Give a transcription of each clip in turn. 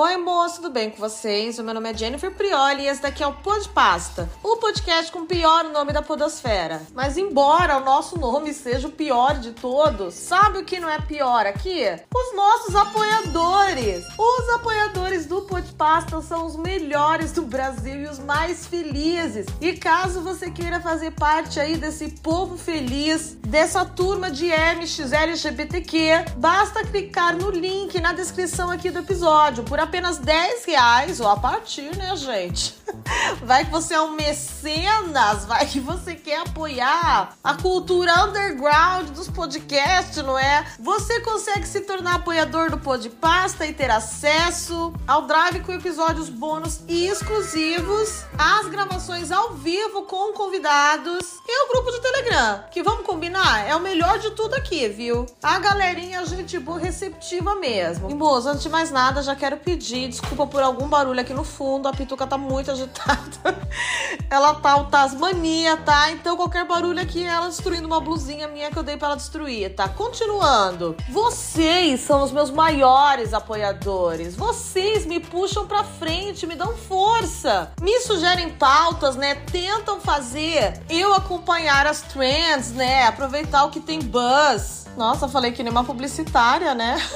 Oi, moço, tudo bem com vocês? O meu nome é Jennifer Prioli e esse daqui é o Pod Pasta, o podcast com o pior nome da podosfera. Mas embora o nosso nome seja o pior de todos, sabe o que não é pior aqui? Os nossos apoiadores! Os apoiadores do Pod Pasta são os melhores do Brasil e os mais felizes. E caso você queira fazer parte aí desse povo feliz, dessa turma de MX LGBTQ, basta clicar no link na descrição aqui do episódio por apenas 10 reais, ou a partir, né, gente? Vai que você é um mecenas, vai que você quer apoiar a cultura underground dos podcasts, não é? Você consegue se tornar apoiador do Podpasta e ter acesso ao drive com episódios bônus e exclusivos, as gravações ao vivo com convidados e o grupo de Telegram, que vamos combinar, é o melhor de tudo aqui, viu? A galerinha, gente boa, receptiva mesmo. E moço, antes de mais nada, já quero pedir desculpa por algum barulho aqui no fundo, a pituca tá muito agitada. Ela tá o Tasmania, tá? Então qualquer barulho aqui ela destruindo uma blusinha minha que eu dei pra ela destruir, tá? Continuando. Vocês são os meus maiores apoiadores. Vocês me puxam pra frente, me dão força. Me sugerem pautas, né? Tentam fazer eu acompanhar as trends, né? Aproveitar o que tem buzz. Nossa, falei que nem uma publicitária, né?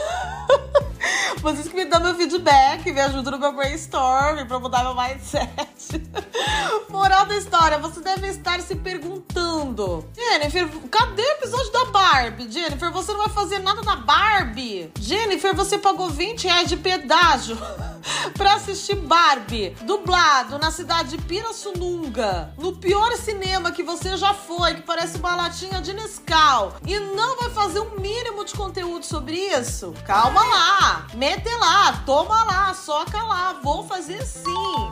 Vocês que me dão meu feedback, me ajudam no meu brainstorm pra mudar meu mindset. Moral da história, você deve estar se perguntando: Jennifer, cadê o episódio da Barbie? Jennifer, você não vai fazer nada da Barbie? Jennifer, você pagou 20 reais de pedágio pra assistir Barbie, dublado na cidade de Pirassununga, no pior cinema que você já foi, que parece uma latinha de Nescau, e não vai fazer um mínimo de conteúdo sobre isso? Calma lá, mete lá, toma lá, soca lá, vou fazer sim.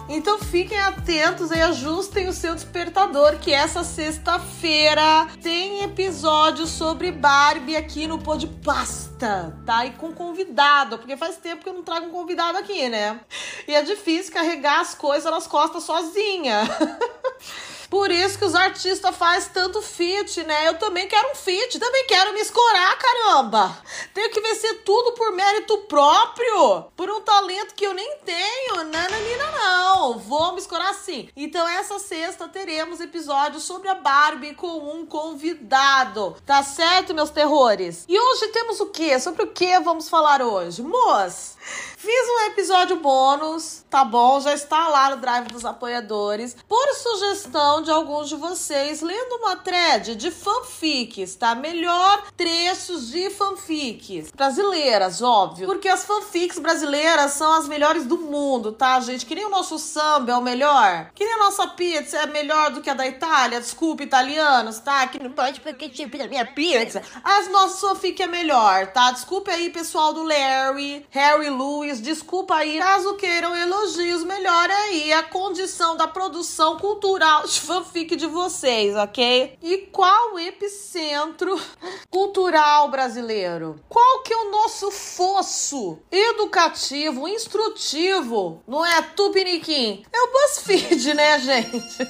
Então fiquem atentos e ajustem o seu despertador, que essa sexta-feira tem episódio sobre Barbie aqui no Pô de Pasta, tá? E com convidado, porque faz tempo que eu não trago um convidado aqui, né? E é difícil carregar as coisas nas costas sozinha. Por isso que os artistas fazem tanto fit, né? Eu também quero um fit, também quero me escorar, caramba. Tenho que vencer tudo por mérito próprio, por um talento que eu nem tenho. Nananina, não. Vou me escorar sim. Então, essa sexta teremos episódio sobre a Barbie com um convidado. Tá certo, meus terrores? E hoje temos o quê? Sobre o que vamos falar hoje? Moço, fiz um episódio bônus, tá bom? Já está lá no Drive dos Apoiadores. Por sugestão de alguns de vocês, lendo uma thread de fanfics, tá? Melhor trechos de fanfics. Brasileiras, óbvio. Porque as fanfics brasileiras são as melhores do mundo, tá, gente? Que nem o nosso samba é o melhor. Que nem a nossa pizza é melhor do que a da Itália. Desculpa, italianos, tá? Que não pode porque tipo da minha pizza. As nossas fanfic é melhor, tá? Desculpe aí, pessoal do Larry, Harry Lewis. Desculpa aí. Caso queiram elogios, melhor aí a condição da produção cultural de fanfic de vocês, ok? E qual o epicentro cultural brasileiro? Qual que é o nosso fosso educativo, instrutivo? Não é Tupiniquim? É o BuzzFeed, né, gente?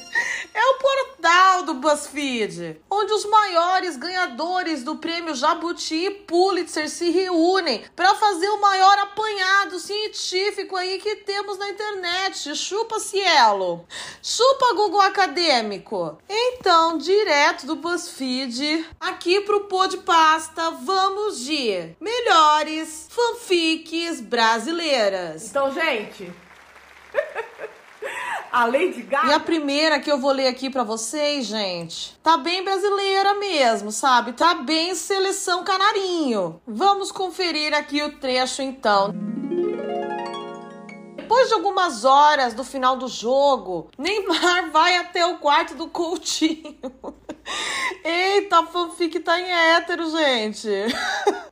É o portal do BuzzFeed, onde os maiores ganhadores do prêmio Jabuti e Pulitzer se reúnem para fazer o maior apanhado científico aí que temos na internet. Chupa Cielo. Chupa Google Acadêmico. Então, direto do BuzzFeed, aqui pro Pô de Pasta, vamos de melhores fanfics brasileiras. Então, gente. a Lady Gaga. E a primeira que eu vou ler aqui pra vocês, gente, tá bem brasileira mesmo, sabe? Tá bem seleção canarinho. Vamos conferir aqui o trecho então. Depois de algumas horas do final do jogo, Neymar vai até o quarto do Coutinho. Eita, fanfic tá em hétero, gente.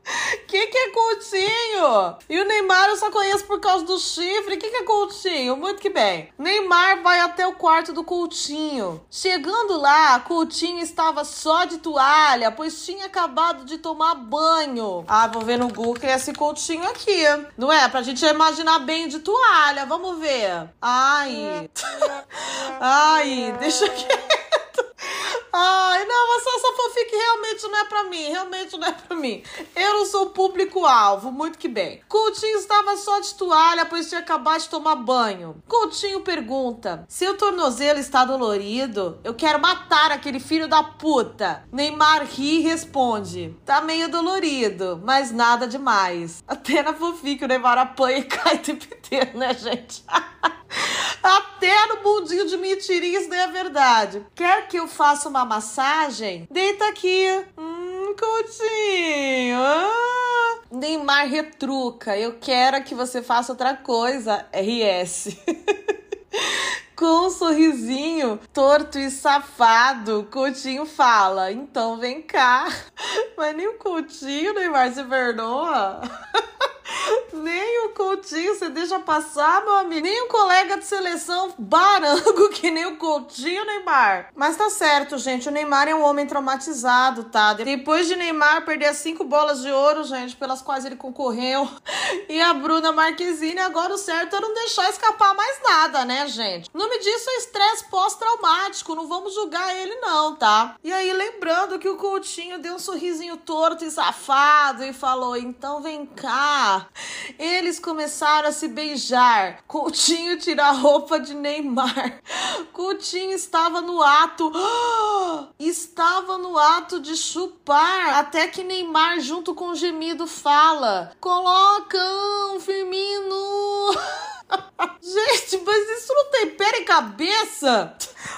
Que que é Coutinho? E o Neymar eu só conheço por causa do chifre. Que que é Coutinho? Muito que bem. Neymar vai até o quarto do Coutinho. Chegando lá, Coutinho estava só de toalha, pois tinha acabado de tomar banho. Ah, vou ver no Google que é esse Coutinho aqui. Não é? Pra gente imaginar bem de toalha. Vamos ver. Ai. Ai, deixa quieto. Ai, não, mas essa fanfic realmente não é pra mim, realmente não é pra mim. Eu não sou público-alvo, muito que bem. Coutinho estava só de toalha, pois tinha acabado de tomar banho. Coutinho pergunta: se o tornozelo está dolorido, eu quero matar aquele filho da puta. Neymar ri e responde: tá meio dolorido, mas nada demais. Até na que o Neymar apanha e cai o tempo inteiro, né, gente? Até no bundinho de mentirinha isso não é verdade. Quer que eu faça uma massagem? Deita aqui. Hum, Coutinho. Ah. Neymar retruca. Eu quero que você faça outra coisa. RS. Com um sorrisinho torto e safado, Coutinho fala: Então vem cá. Mas nem o Coutinho, Neymar, se perdoa. Nem o Coutinho você deixa passar, meu amigo. Nem o colega de seleção barango que nem o Coutinho, Neymar. Mas tá certo, gente. O Neymar é um homem traumatizado, tá? Depois de Neymar perder as cinco bolas de ouro, gente, pelas quais ele concorreu, e a Bruna Marquezine, agora o certo é não deixar escapar mais nada, né, gente? O nome disso é estresse pós-traumático. Não vamos julgar ele, não, tá? E aí, lembrando que o Coutinho deu um sorrisinho torto e safado e falou: então vem cá. Eles começaram a se beijar. Coutinho tira a roupa de Neymar. Coutinho estava no ato. Estava no ato de chupar. Até que Neymar, junto com o gemido, fala: Colocam, Firmino. Gente, mas isso não tem pé e cabeça?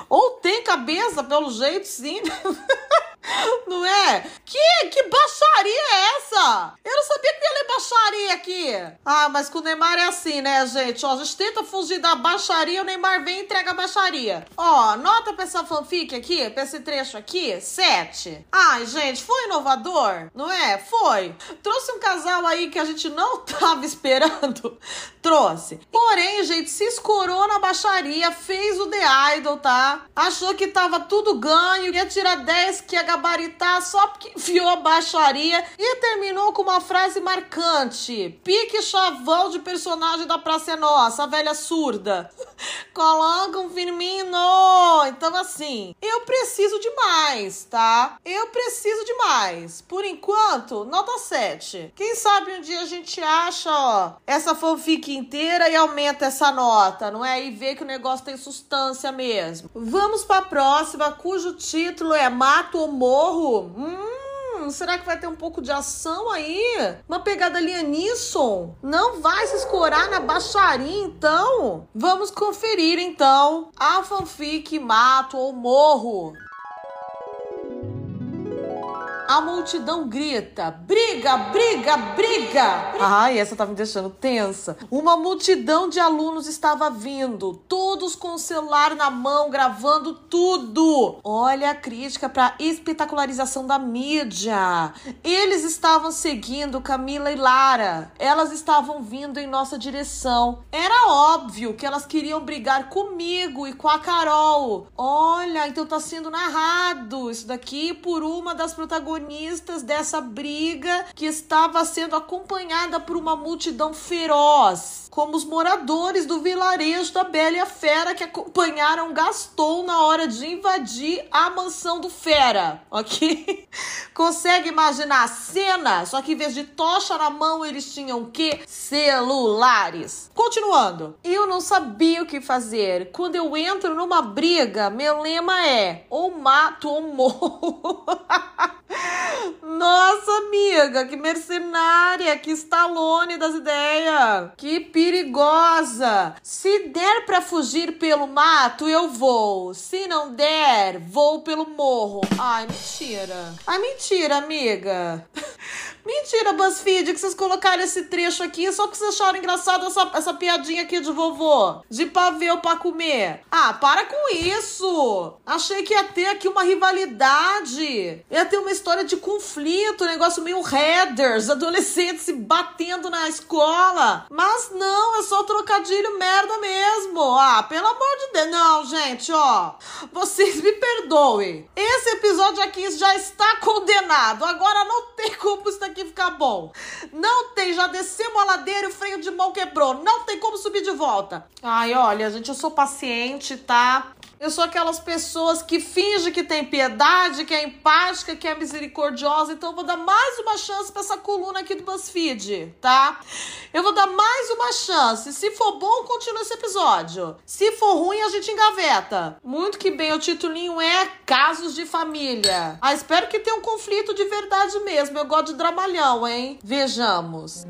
Ou tem cabeça, pelo jeito, sim. Não é? Que, que baixaria é essa? Eu não sabia que ia ler baixaria aqui. Ah, mas com o Neymar é assim, né, gente? Ó, a gente tenta fugir da baixaria, o Neymar vem e entrega a baixaria. Ó, nota pra essa fanfic aqui, pra esse trecho aqui, sete. Ai, gente, foi inovador, não é? Foi. Trouxe um casal aí que a gente não tava esperando. Trouxe. Porém, gente, se escorou na baixaria, fez o The Idol, tá? Achou que tava tudo ganho, ia tirar 10, que ia gabaritar só porque enfiou baixaria e terminou com uma frase marcante. Pique chavão de personagem da Praça é Nossa, a velha surda. Coloca um Firmino. Então, assim, eu preciso de mais, tá? Eu preciso de mais. Por enquanto, nota 7. Quem sabe um dia a gente acha, ó, essa fanfic inteira e aumenta essa nota, não é? E vê que o negócio tem substância mesmo. Vamos pra próxima, cujo título é Mato ou morro. Hum, será que vai ter um pouco de ação aí? Uma pegada Lianisson? Não vai se escorar na baixaria, então? Vamos conferir, então, a fanfic Mato ou Morro. A multidão grita: briga, briga, briga! Ai, essa tá me deixando tensa. Uma multidão de alunos estava vindo, todos com o celular na mão, gravando tudo. Olha a crítica para espetacularização da mídia. Eles estavam seguindo Camila e Lara. Elas estavam vindo em nossa direção. Era óbvio que elas queriam brigar comigo e com a Carol. Olha, então tá sendo narrado isso daqui por uma das protagonistas protagonistas dessa briga que estava sendo acompanhada por uma multidão feroz, como os moradores do vilarejo da Bela e a Fera que acompanharam Gaston na hora de invadir a mansão do Fera, ok? Consegue imaginar a cena? Só que em vez de tocha na mão, eles tinham o quê? Celulares. Continuando. Eu não sabia o que fazer. Quando eu entro numa briga, meu lema é ou mato ou morro. Nossa, amiga, que mercenária, que estalone das ideias. Que perigosa. Se der para fugir pelo mato, eu vou. Se não der, vou pelo morro. Ai, mentira. Ai, mentira, amiga. Mentira, BuzzFeed, que vocês colocaram esse trecho aqui só que vocês acharam engraçado essa, essa piadinha aqui de vovô. De pavê pra comer. Ah, para com isso. Achei que ia ter aqui uma rivalidade. Ia ter uma história de conflito, um negócio meio headers, adolescentes se batendo na escola. Mas não, é só trocadilho merda mesmo. Ah, pelo amor de Deus. Não, gente, ó. Vocês me perdoem. Esse episódio aqui já está condenado. Agora não tem como isso aqui ficar bom. Não tem, já descemos a ladeira e o freio de mão quebrou. Não tem como subir de volta. Ai, olha, gente, eu sou paciente, tá? Eu sou aquelas pessoas que fingem que tem piedade, que é empática, que é misericordiosa. Então eu vou dar mais uma chance para essa coluna aqui do BuzzFeed, tá? Eu vou dar mais uma chance. Se for bom, continua esse episódio. Se for ruim, a gente engaveta. Muito que bem, o titulinho é Casos de Família. Ah, espero que tenha um conflito de verdade mesmo. Eu gosto de dramalhão, hein? Vejamos.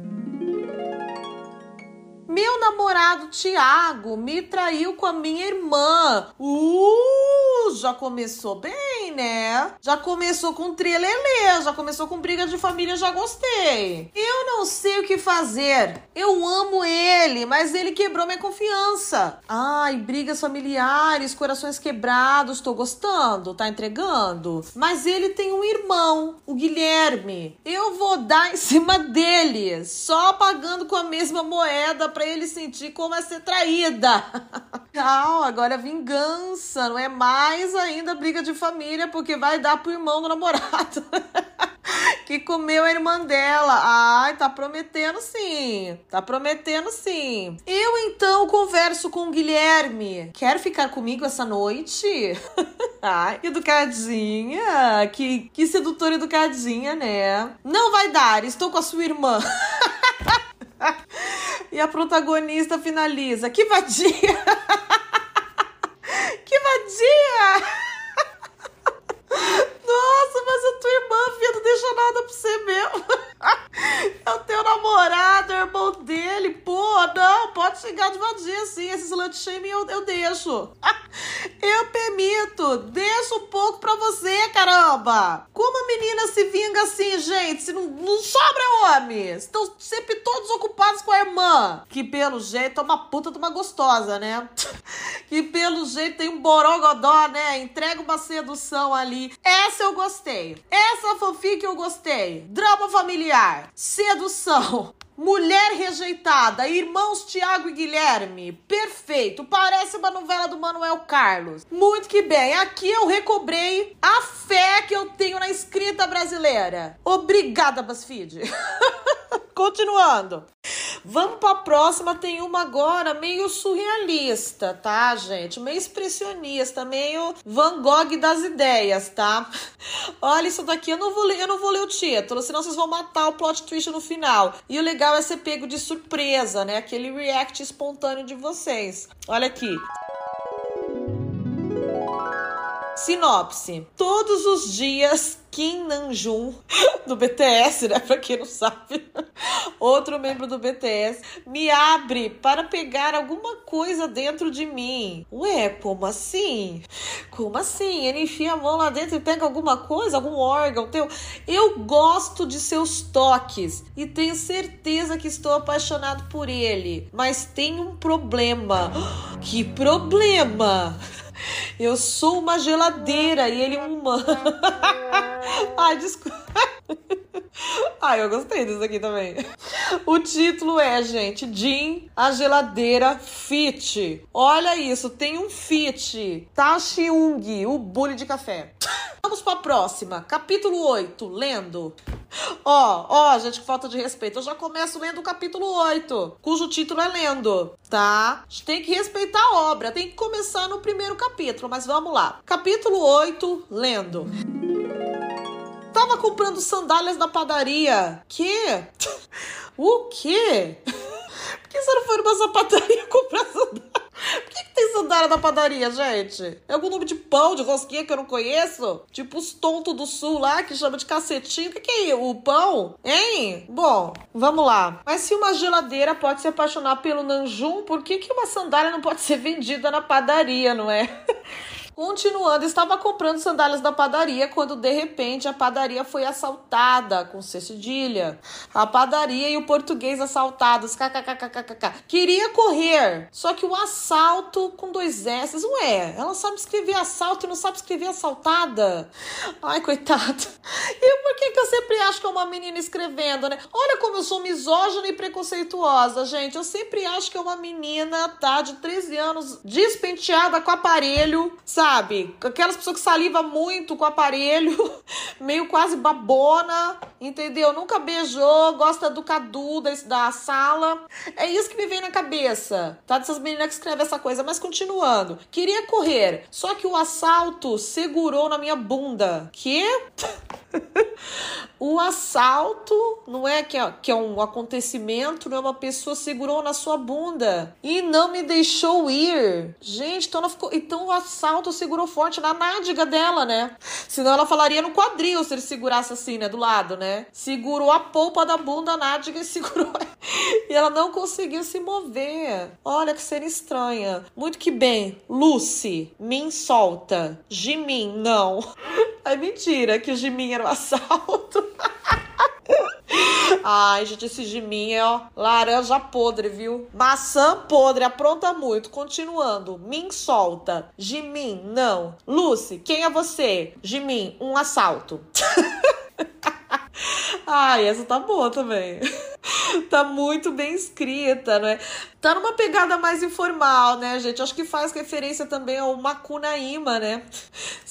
Meu namorado Tiago me traiu com a minha irmã. Uh, já começou bem, né? Já começou com trilelê, já começou com briga de família, já gostei. Eu não sei o que fazer. Eu amo ele, mas ele quebrou minha confiança. Ai, brigas familiares, corações quebrados, tô gostando, tá entregando. Mas ele tem um irmão, o Guilherme. Eu vou dar em cima dele, só pagando com a mesma moeda pra ele sentir como é ser traída. Não, agora é vingança, não é mais ainda briga de família, porque vai dar pro irmão do namorado. que comeu a irmã dela. Ai, tá prometendo sim. Tá prometendo sim. Eu então converso com o Guilherme. Quer ficar comigo essa noite? Ai, educadinha. Que, que sedutora educadinha, né? Não vai dar, estou com a sua irmã. A protagonista finaliza: Que vadia! que vadia! Nossa, mas a tua irmã, filha, não deixa nada pra você mesmo. É o teu namorado, é o irmão dele. Pô, não, pode chegar de vadia assim. Esse slut shaming eu, eu deixo. Eu permito. Deixa um pouco pra você, caramba. Como a menina se vinga assim, gente? Se não, não sobra homem. Estão sempre todos ocupados com a irmã. Que pelo jeito é uma puta de uma gostosa, né? Que pelo jeito tem um borogodó, né? Entrega uma sedução ali. Essa eu gostei. Essa fanfic eu gostei. Drama familiar. Sedução. Mulher rejeitada, irmãos Tiago e Guilherme. Perfeito. Parece uma novela do Manuel Carlos. Muito que bem. Aqui eu recobrei a fé que eu tenho na escrita brasileira. Obrigada, BuzzFeed. Continuando. Vamos para a próxima. Tem uma agora meio surrealista, tá, gente? Meio expressionista, meio Van Gogh das ideias, tá? Olha isso daqui, eu não vou ler, eu não vou ler o título, senão vocês vão matar o plot twist no final. E o legal é ser pego de surpresa, né? Aquele react espontâneo de vocês. Olha aqui. Sinopse. Todos os dias, Kim Namjoon, do BTS, né? Pra quem não sabe, outro membro do BTS, me abre para pegar alguma coisa dentro de mim. Ué, como assim? Como assim? Ele enfia a mão lá dentro e pega alguma coisa, algum órgão teu? Eu gosto de seus toques e tenho certeza que estou apaixonado por ele, mas tem um problema. Que problema? Eu sou uma geladeira e ele um humano. Ai, desculpa. Ai, eu gostei disso aqui também. O título é, gente, Jim, a geladeira fit. Olha isso, tem um fit. Tachiung, o bully de café. Vamos para a próxima, capítulo 8, lendo. Ó, ó, gente, que falta de respeito. Eu já começo lendo o capítulo 8, cujo título é Lendo, tá? A gente tem que respeitar a obra, tem que começar no primeiro capítulo, mas vamos lá. Capítulo 8, Lendo. Tava comprando sandálias na padaria. Que? o quê? Por que você não foi numa sapataria comprar sandália? Por que, que, tem sandália na padaria, gente? É algum nome de pão, de rosquinha que eu não conheço? Tipo os tontos do sul lá, que chama de cacetinho. O que, que é o pão? Hein? Bom, vamos lá. Mas se uma geladeira pode se apaixonar pelo Nanjum, por que, que uma sandália não pode ser vendida na padaria, não é? Continuando, estava comprando sandálias da padaria quando de repente a padaria foi assaltada com cedilha. A padaria e o português assaltados. KKKKKK. Queria correr, só que o assalto com dois S. Ué, ela sabe escrever assalto e não sabe escrever assaltada. Ai, coitado. E por que, que eu sempre acho que é uma menina escrevendo, né? Olha como eu sou misógina e preconceituosa, gente. Eu sempre acho que é uma menina, tá? De 13 anos, despenteada com aparelho, sabe? Sabe? Aquelas pessoas que saliva muito com o aparelho, meio quase babona, entendeu? Nunca beijou, gosta do Cadu da, da sala. É isso que me vem na cabeça, tá? Dessas meninas que escrevem essa coisa. Mas continuando. Queria correr, só que o assalto segurou na minha bunda. Que? o assalto não é que, é que é um acontecimento, não é uma pessoa segurou na sua bunda e não me deixou ir. Gente, então ficou. Então o assalto segurou forte na nádega dela, né? Senão ela falaria no quadril se ele segurasse assim, né? Do lado, né? Segurou a polpa da bunda, a nádega e segurou. e ela não conseguiu se mover. Olha que cena estranha. Muito que bem. Lucy, me solta. Jimin, não. É mentira que o Jimin era um assalto. Ai, gente, esse Jimin é ó, laranja podre, viu? Maçã podre, apronta muito. Continuando. Min solta. Jimin, não. Lucy, quem é você? Jimin, um assalto. Ai, essa tá boa também. tá muito bem escrita, né? Tá numa pegada mais informal, né, gente? Acho que faz referência também ao Makunaíma, né?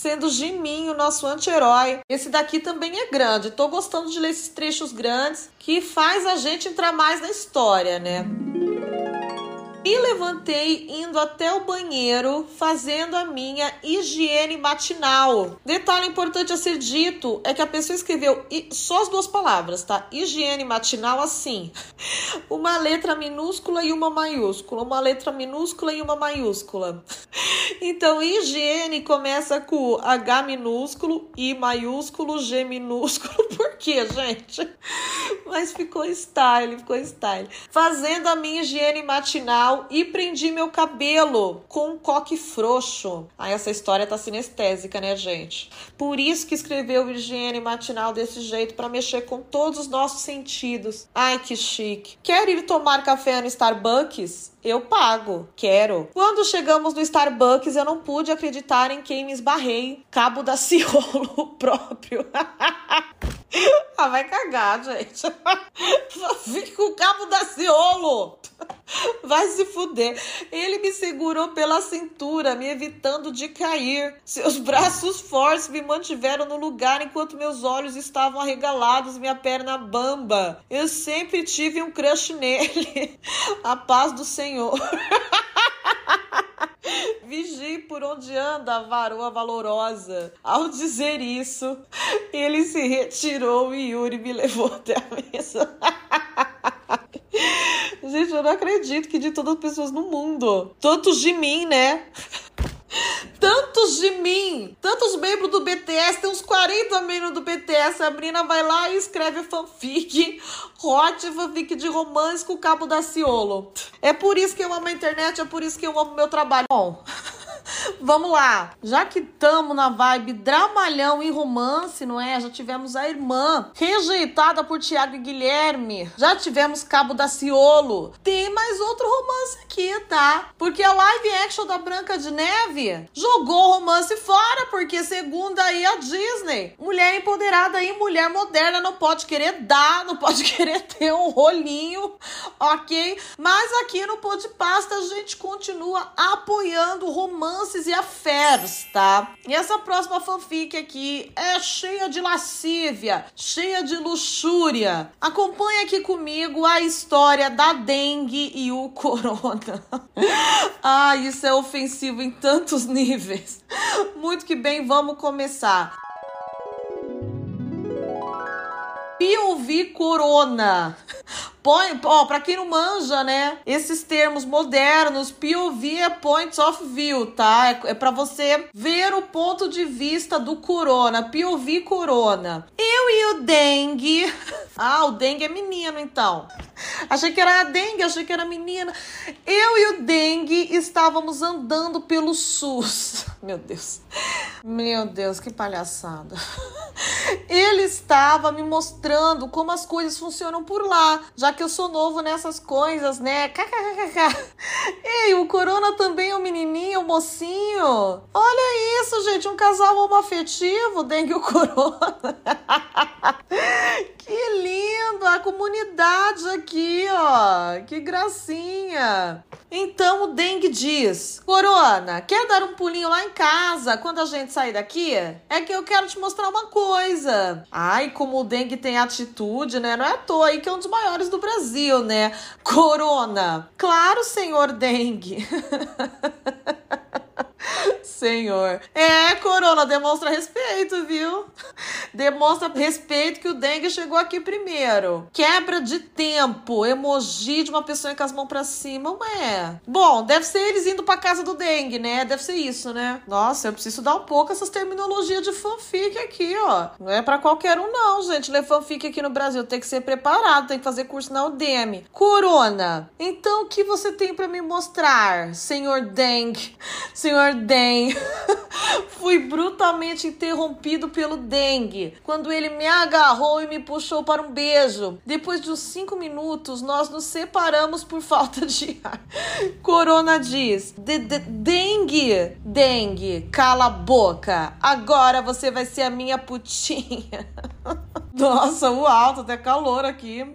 Sendo Jimin o nosso anti-herói. Esse daqui também é grande. Tô gostando de ler esses trechos grandes que faz a gente entrar mais na história, né? Me levantei indo até o banheiro, fazendo a minha higiene matinal. Detalhe importante a ser dito é que a pessoa escreveu só as duas palavras, tá? Higiene matinal assim. Uma letra minúscula e uma maiúscula, uma letra minúscula e uma maiúscula. Então, higiene começa com H minúsculo, I maiúsculo, G minúsculo. Por quê, gente? Mas ficou style, ficou style. Fazendo a minha higiene matinal e prendi meu cabelo com um coque frouxo. Aí essa história tá sinestésica, né, gente? Por isso que escreveu higiene matinal desse jeito para mexer com todos os nossos sentidos. Ai, que chique. Quer ir tomar café no Starbucks? Eu pago, quero. Quando chegamos no Starbucks, eu não pude acreditar em quem me esbarrei. Cabo da Ciolo próprio. ah, vai cagar, gente. Fica o cabo da Ciolo. Vai se fuder. Ele me segurou pela cintura, me evitando de cair. Seus braços fortes me mantiveram no lugar enquanto meus olhos estavam arregalados, minha perna bamba. Eu sempre tive um crush nele. A paz do Senhor. Vigie por onde anda a varoa valorosa. Ao dizer isso, ele se retirou e Yuri me levou até a mesa. Gente, eu não acredito que de todas as pessoas no mundo, tantos de mim, né? Tantos de mim, tantos membros do BTS, tem uns 40 membros do BTS. A Brina vai lá e escreve fanfic, hot fanfic de romance com o cabo da Ciolo. É por isso que eu amo a internet, é por isso que eu amo meu trabalho. Bom. Vamos lá. Já que estamos na vibe dramalhão e romance, não é? Já tivemos a irmã rejeitada por Tiago e Guilherme. Já tivemos Cabo da Ciolo. Tem mais outro romance aqui, tá? Porque a live action da Branca de Neve jogou o romance fora, porque segundo aí a Disney, mulher empoderada e mulher moderna não pode querer dar, não pode querer ter um rolinho, ok? Mas aqui no Pô de Pasta a gente continua apoiando o romance romances e affairs, tá? E essa próxima fanfic aqui é cheia de lascívia, cheia de luxúria. Acompanhe aqui comigo a história da dengue e o corona. ah, isso é ofensivo em tantos níveis. Muito que bem, vamos começar. POV Corona. Point, ó, pra quem não manja, né? Esses termos modernos, POV é Points of View, tá? É, é para você ver o ponto de vista do corona, POV corona. Eu e o dengue. Ah, o dengue é menino, então. Achei que era a dengue, achei que era menina. Eu e o dengue estávamos andando pelo SUS. Meu Deus. Meu Deus, que palhaçada. Ele estava me mostrando como as coisas funcionam por lá, já que eu sou novo nessas coisas, né? KKKK. Ei, o Corona também é um menininho, um mocinho. Olha isso, gente, um casal homoafetivo, dengue o Corona. que lindo! a comunidade aqui, ó. Que gracinha. Então o Dengue diz: Corona, quer dar um pulinho lá em casa quando a gente sair daqui? É que eu quero te mostrar uma coisa. Ai, como o Dengue tem atitude, né? Não é à toa aí que é um dos maiores do Brasil, né? Corona. Claro, senhor Dengue. Senhor. É, Corona, demonstra respeito, viu? Demonstra respeito que o dengue chegou aqui primeiro. Quebra de tempo, emoji de uma pessoa com as mãos pra cima, ué. Bom, deve ser eles indo pra casa do dengue, né? Deve ser isso, né? Nossa, eu preciso dar um pouco essas terminologias de fanfic aqui, ó. Não é pra qualquer um, não, gente. Ler fanfic aqui no Brasil tem que ser preparado, tem que fazer curso na Udemy. Corona, então o que você tem para me mostrar, senhor dengue? Senhor dengue. Fui brutalmente interrompido pelo dengue quando ele me agarrou e me puxou para um beijo. Depois de uns cinco minutos, nós nos separamos por falta de ar. Corona diz: dengue, dengue, cala a boca. Agora você vai ser a minha putinha. Nossa, o alto, até calor aqui.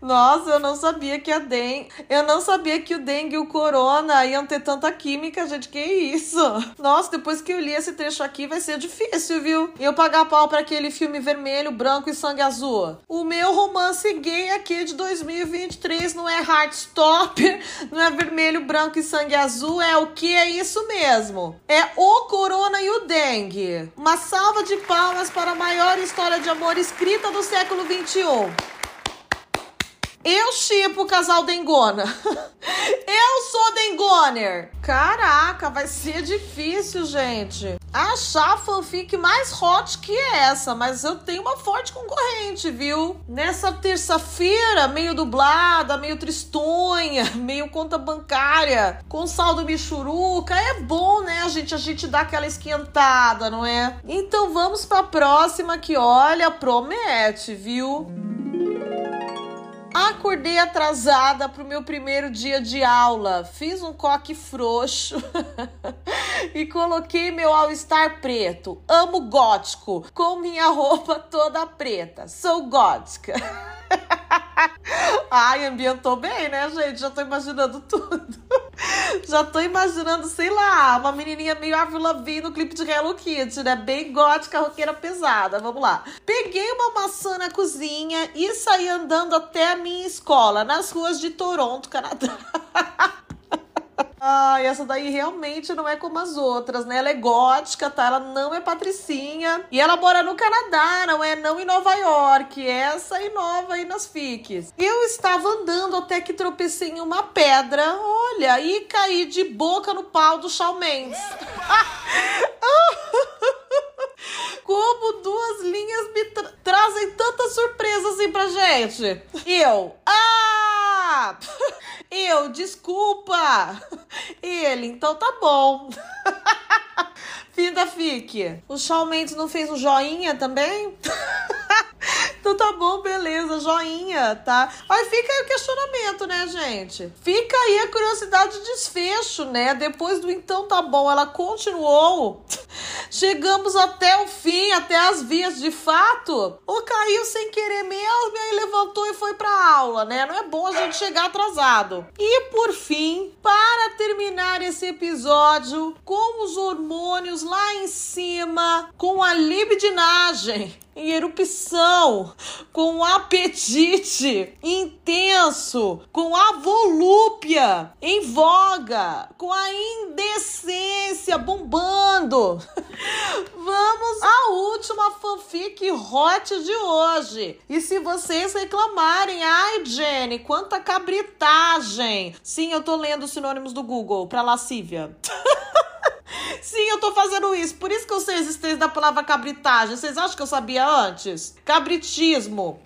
Nossa, eu não sabia que a dengue. Eu não sabia que o dengue e o corona iam ter tanta química, gente. Que isso? Nossa, depois que eu li esse trecho aqui, vai ser difícil, viu? Eu pagar pau para aquele filme vermelho, branco e sangue azul. O meu romance gay aqui de 2023 não é Heartstopper, não é vermelho, branco e sangue azul. É o que é isso mesmo? É o corona e o dengue. Uma salva de palmas para a maior história de amor escrita do século 21. Eu chipo o casal Dengona. Eu sou Dengoner. Caraca, vai ser difícil, gente. Achar fanfic mais hot que essa, mas eu tenho uma forte concorrente, viu? Nessa terça-feira, meio dublada, meio tristonha, meio conta bancária, com saldo michuruca, é bom, né, a gente, a gente dá aquela esquentada, não é? Então vamos pra próxima que, olha, promete, viu? Acordei atrasada pro meu primeiro dia de aula. Fiz um coque frouxo e coloquei meu all-star preto. Amo gótico, com minha roupa toda preta. Sou gótica. Ai, ambientou bem, né, gente? Já tô imaginando tudo. Já tô imaginando, sei lá, uma menininha meio Avril Lavigne no clipe de Hello Kitty, né? Bem gótica, roqueira pesada. Vamos lá. Peguei uma maçã na cozinha e saí andando até a minha escola, nas ruas de Toronto, Canadá. Ah, essa daí realmente não é como as outras, né? Ela é gótica, tá? Ela não é patricinha. E ela mora no Canadá, não é não em Nova York. Essa e nova aí nas fiques. Eu estava andando até que tropecei em uma pedra, olha, e caí de boca no pau do Shawn Mendes. Como duas linhas me tra trazem tanta surpresa assim pra gente. Eu, ah! Eu, desculpa! Ele, então tá bom. Fim da fique. O Shawn Mendes não fez um joinha também? Então tá bom, beleza, joinha, tá? Aí fica aí o questionamento, né, gente? Fica aí a curiosidade de desfecho, né? Depois do então tá bom, ela continuou. Chegamos até o fim, até as vias de fato. Ou caiu sem querer mesmo e aí levantou e foi pra aula, né? Não é bom a gente chegar atrasado. E por fim, para terminar esse episódio com os hormônios lá em cima, com a libidinagem em erupção, com apetite intenso, com a volúpia em voga, com a indecência bombando. Vamos à última fanfic hot de hoje. E se vocês reclamarem, ai Jenny, quanta cabritagem. Sim, eu tô lendo os sinônimos do Google para lascívia. Sim, eu tô fazendo isso. Por isso que eu sei a existência da palavra cabritagem. Vocês acham que eu sabia antes? Cabritismo.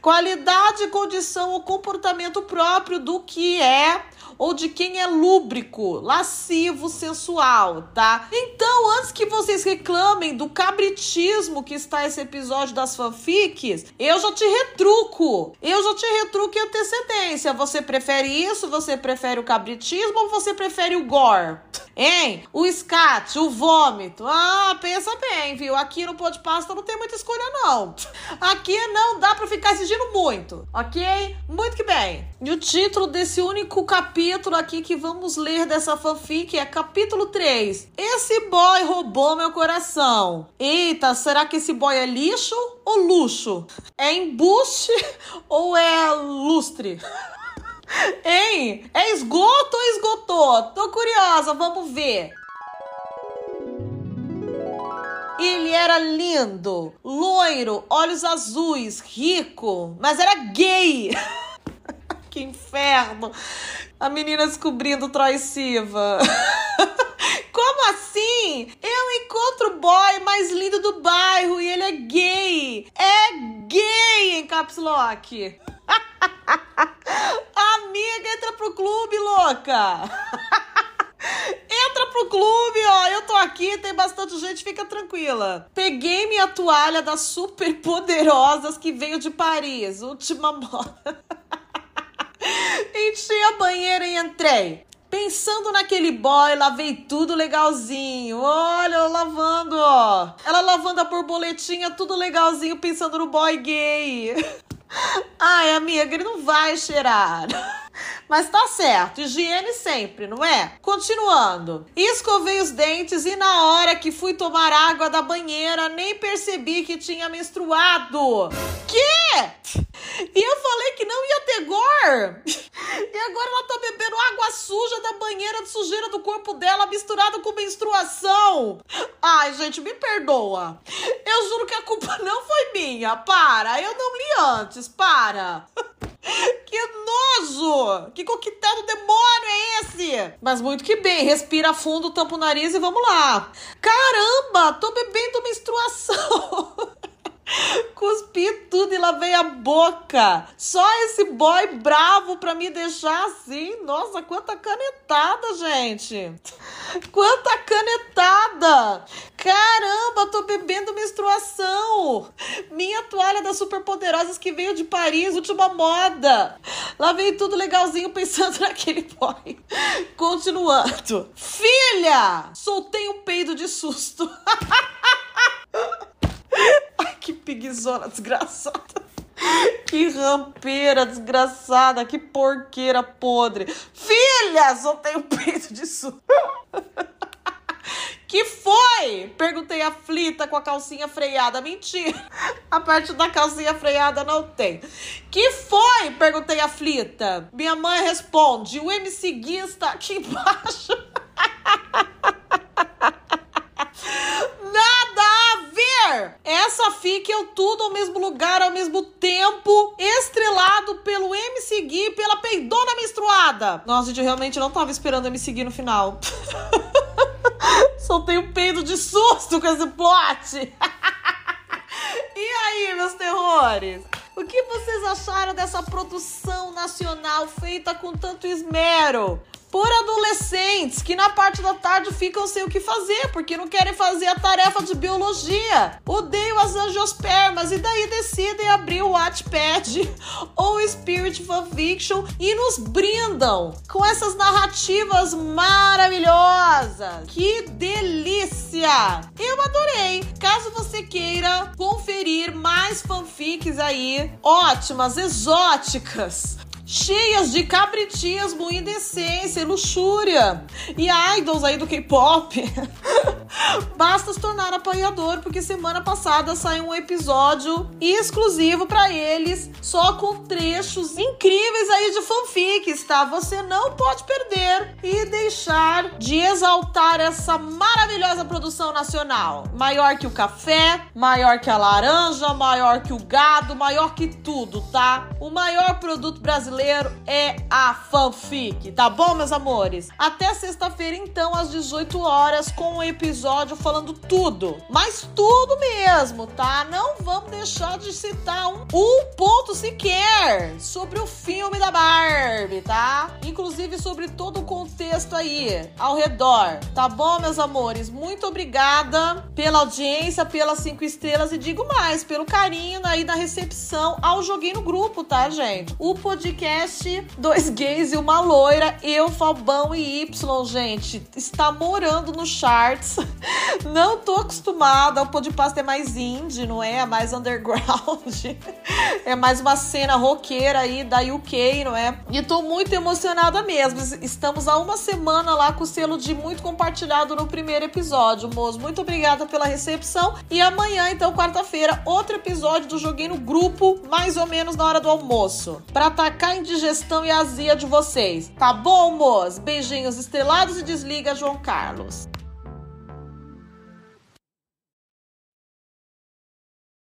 Qualidade, condição ou comportamento próprio do que é ou de quem é lúbrico, lascivo, sensual, tá? Então, antes que vocês reclamem do cabritismo que está esse episódio das fanfics, eu já te retruco. Eu já te retruco em antecedência. Você prefere isso? Você prefere o cabritismo ou você prefere o gore? Hein? O escate, o vômito. Ah, pensa bem, viu? Aqui no Pô de Pasta não tem muita escolha, não. Aqui não dá pra ficar assistindo muito, ok? Muito que bem. E o título desse único capítulo aqui que vamos ler dessa fanfic é capítulo 3. Esse boy roubou meu coração. Eita, será que esse boy é lixo ou luxo? É embuste ou é lustre? Hein? É esgoto ou esgotou? Tô curiosa, vamos ver. Ele era lindo, loiro, olhos azuis, rico, mas era gay. que inferno. A menina descobrindo Troy Siva. Como assim? Eu encontro o boy mais lindo do bairro e ele é gay. É gay em caps lock. Pro clube, louca! Entra pro clube, ó. Eu tô aqui, tem bastante gente, fica tranquila. Peguei minha toalha das super poderosas que veio de Paris, última moda. Enchi a banheira e entrei. Pensando naquele boy, lavei tudo legalzinho. Olha, lavando, ó. Ela lavando a borboletinha, tudo legalzinho, pensando no boy gay. Ai, amiga, ele não vai cheirar. Mas tá certo, higiene sempre, não é? Continuando. Escovei os dentes e na hora que fui tomar água da banheira, nem percebi que tinha menstruado. Que? E eu falei que não ia ter gor. E agora ela tá bebendo água suja da banheira de sujeira do corpo dela misturada com menstruação. Ai, gente, me perdoa. Eu juro que a culpa não foi minha. Para, eu não li antes. Para. Que nojo! Que coquetel do demônio é esse? Mas muito que bem, respira fundo, tampa o nariz e vamos lá. Caramba, tô bebendo menstruação. Cuspi tudo e lavei a boca. Só esse boy bravo pra me deixar assim. Nossa, quanta canetada, gente. Quanta canetada. Caramba, tô bebendo menstruação. Minha toalha das superpoderosas que veio de Paris, última moda. Lavei tudo legalzinho pensando naquele boy. Continuando. Filha! Soltei um peido de susto. Ai, que piguizona desgraçada. Que rampeira desgraçada, que porqueira podre. Filha, soltei o peito de susto. Que foi? Perguntei aflita com a calcinha freada. Mentira. A parte da calcinha freada não tem. Que foi? Perguntei aflita. Minha mãe responde: o MC Gui está aqui embaixo. Fica eu tudo ao mesmo lugar, ao mesmo tempo, estrelado pelo MC Gui e pela peidona menstruada. Nossa, gente, eu realmente não tava esperando me seguir no final. Soltei um peido de susto com esse plot. e aí, meus terrores? O que vocês acharam dessa produção nacional feita com tanto esmero? Por adolescentes que na parte da tarde ficam sem o que fazer, porque não querem fazer a tarefa de biologia. Odeio as angiospermas e daí decidem abrir o Wattpad ou Spirit Fanfiction e nos brindam com essas narrativas maravilhosas. Que delícia! Eu adorei. Caso você queira conferir mais fanfics aí, ótimas, exóticas, cheias de cabritinhas moída essência, luxúria e idols aí do K-pop. Basta se tornar apoiador, porque semana passada saiu um episódio exclusivo para eles, só com trechos incríveis aí de fanfics, tá? Você não pode perder e deixar de exaltar essa maravilhosa produção nacional. Maior que o café, maior que a laranja, maior que o gado, maior que tudo, tá? O maior produto brasileiro é a fanfic, tá bom, meus amores? Até sexta-feira, então, às 18 horas, com o episódio falando tudo, mas tudo mesmo, tá? Não vamos deixar de citar um, um ponto sequer sobre o filme da Barbie, tá? Inclusive sobre todo o contexto aí ao redor, tá bom, meus amores? Muito obrigada pela audiência, pelas cinco estrelas e digo mais, pelo carinho aí da recepção ao Joguei no Grupo, tá, gente? O podcast podcast Dois Gays e uma Loira, eu, Fabão e Y, gente, está morando no charts. Não tô acostumada, o Podpasta é mais indie, não é? É mais underground. É mais uma cena roqueira aí da UK, não é? E tô muito emocionada mesmo. Estamos há uma semana lá com o selo de muito compartilhado no primeiro episódio, moço. Muito obrigada pela recepção. E amanhã, então, quarta-feira, outro episódio do Joguei no Grupo, mais ou menos na hora do almoço. Pra atacar a indigestão e azia de vocês. Tá bom, moço? Beijinhos estrelados e desliga, João Carlos.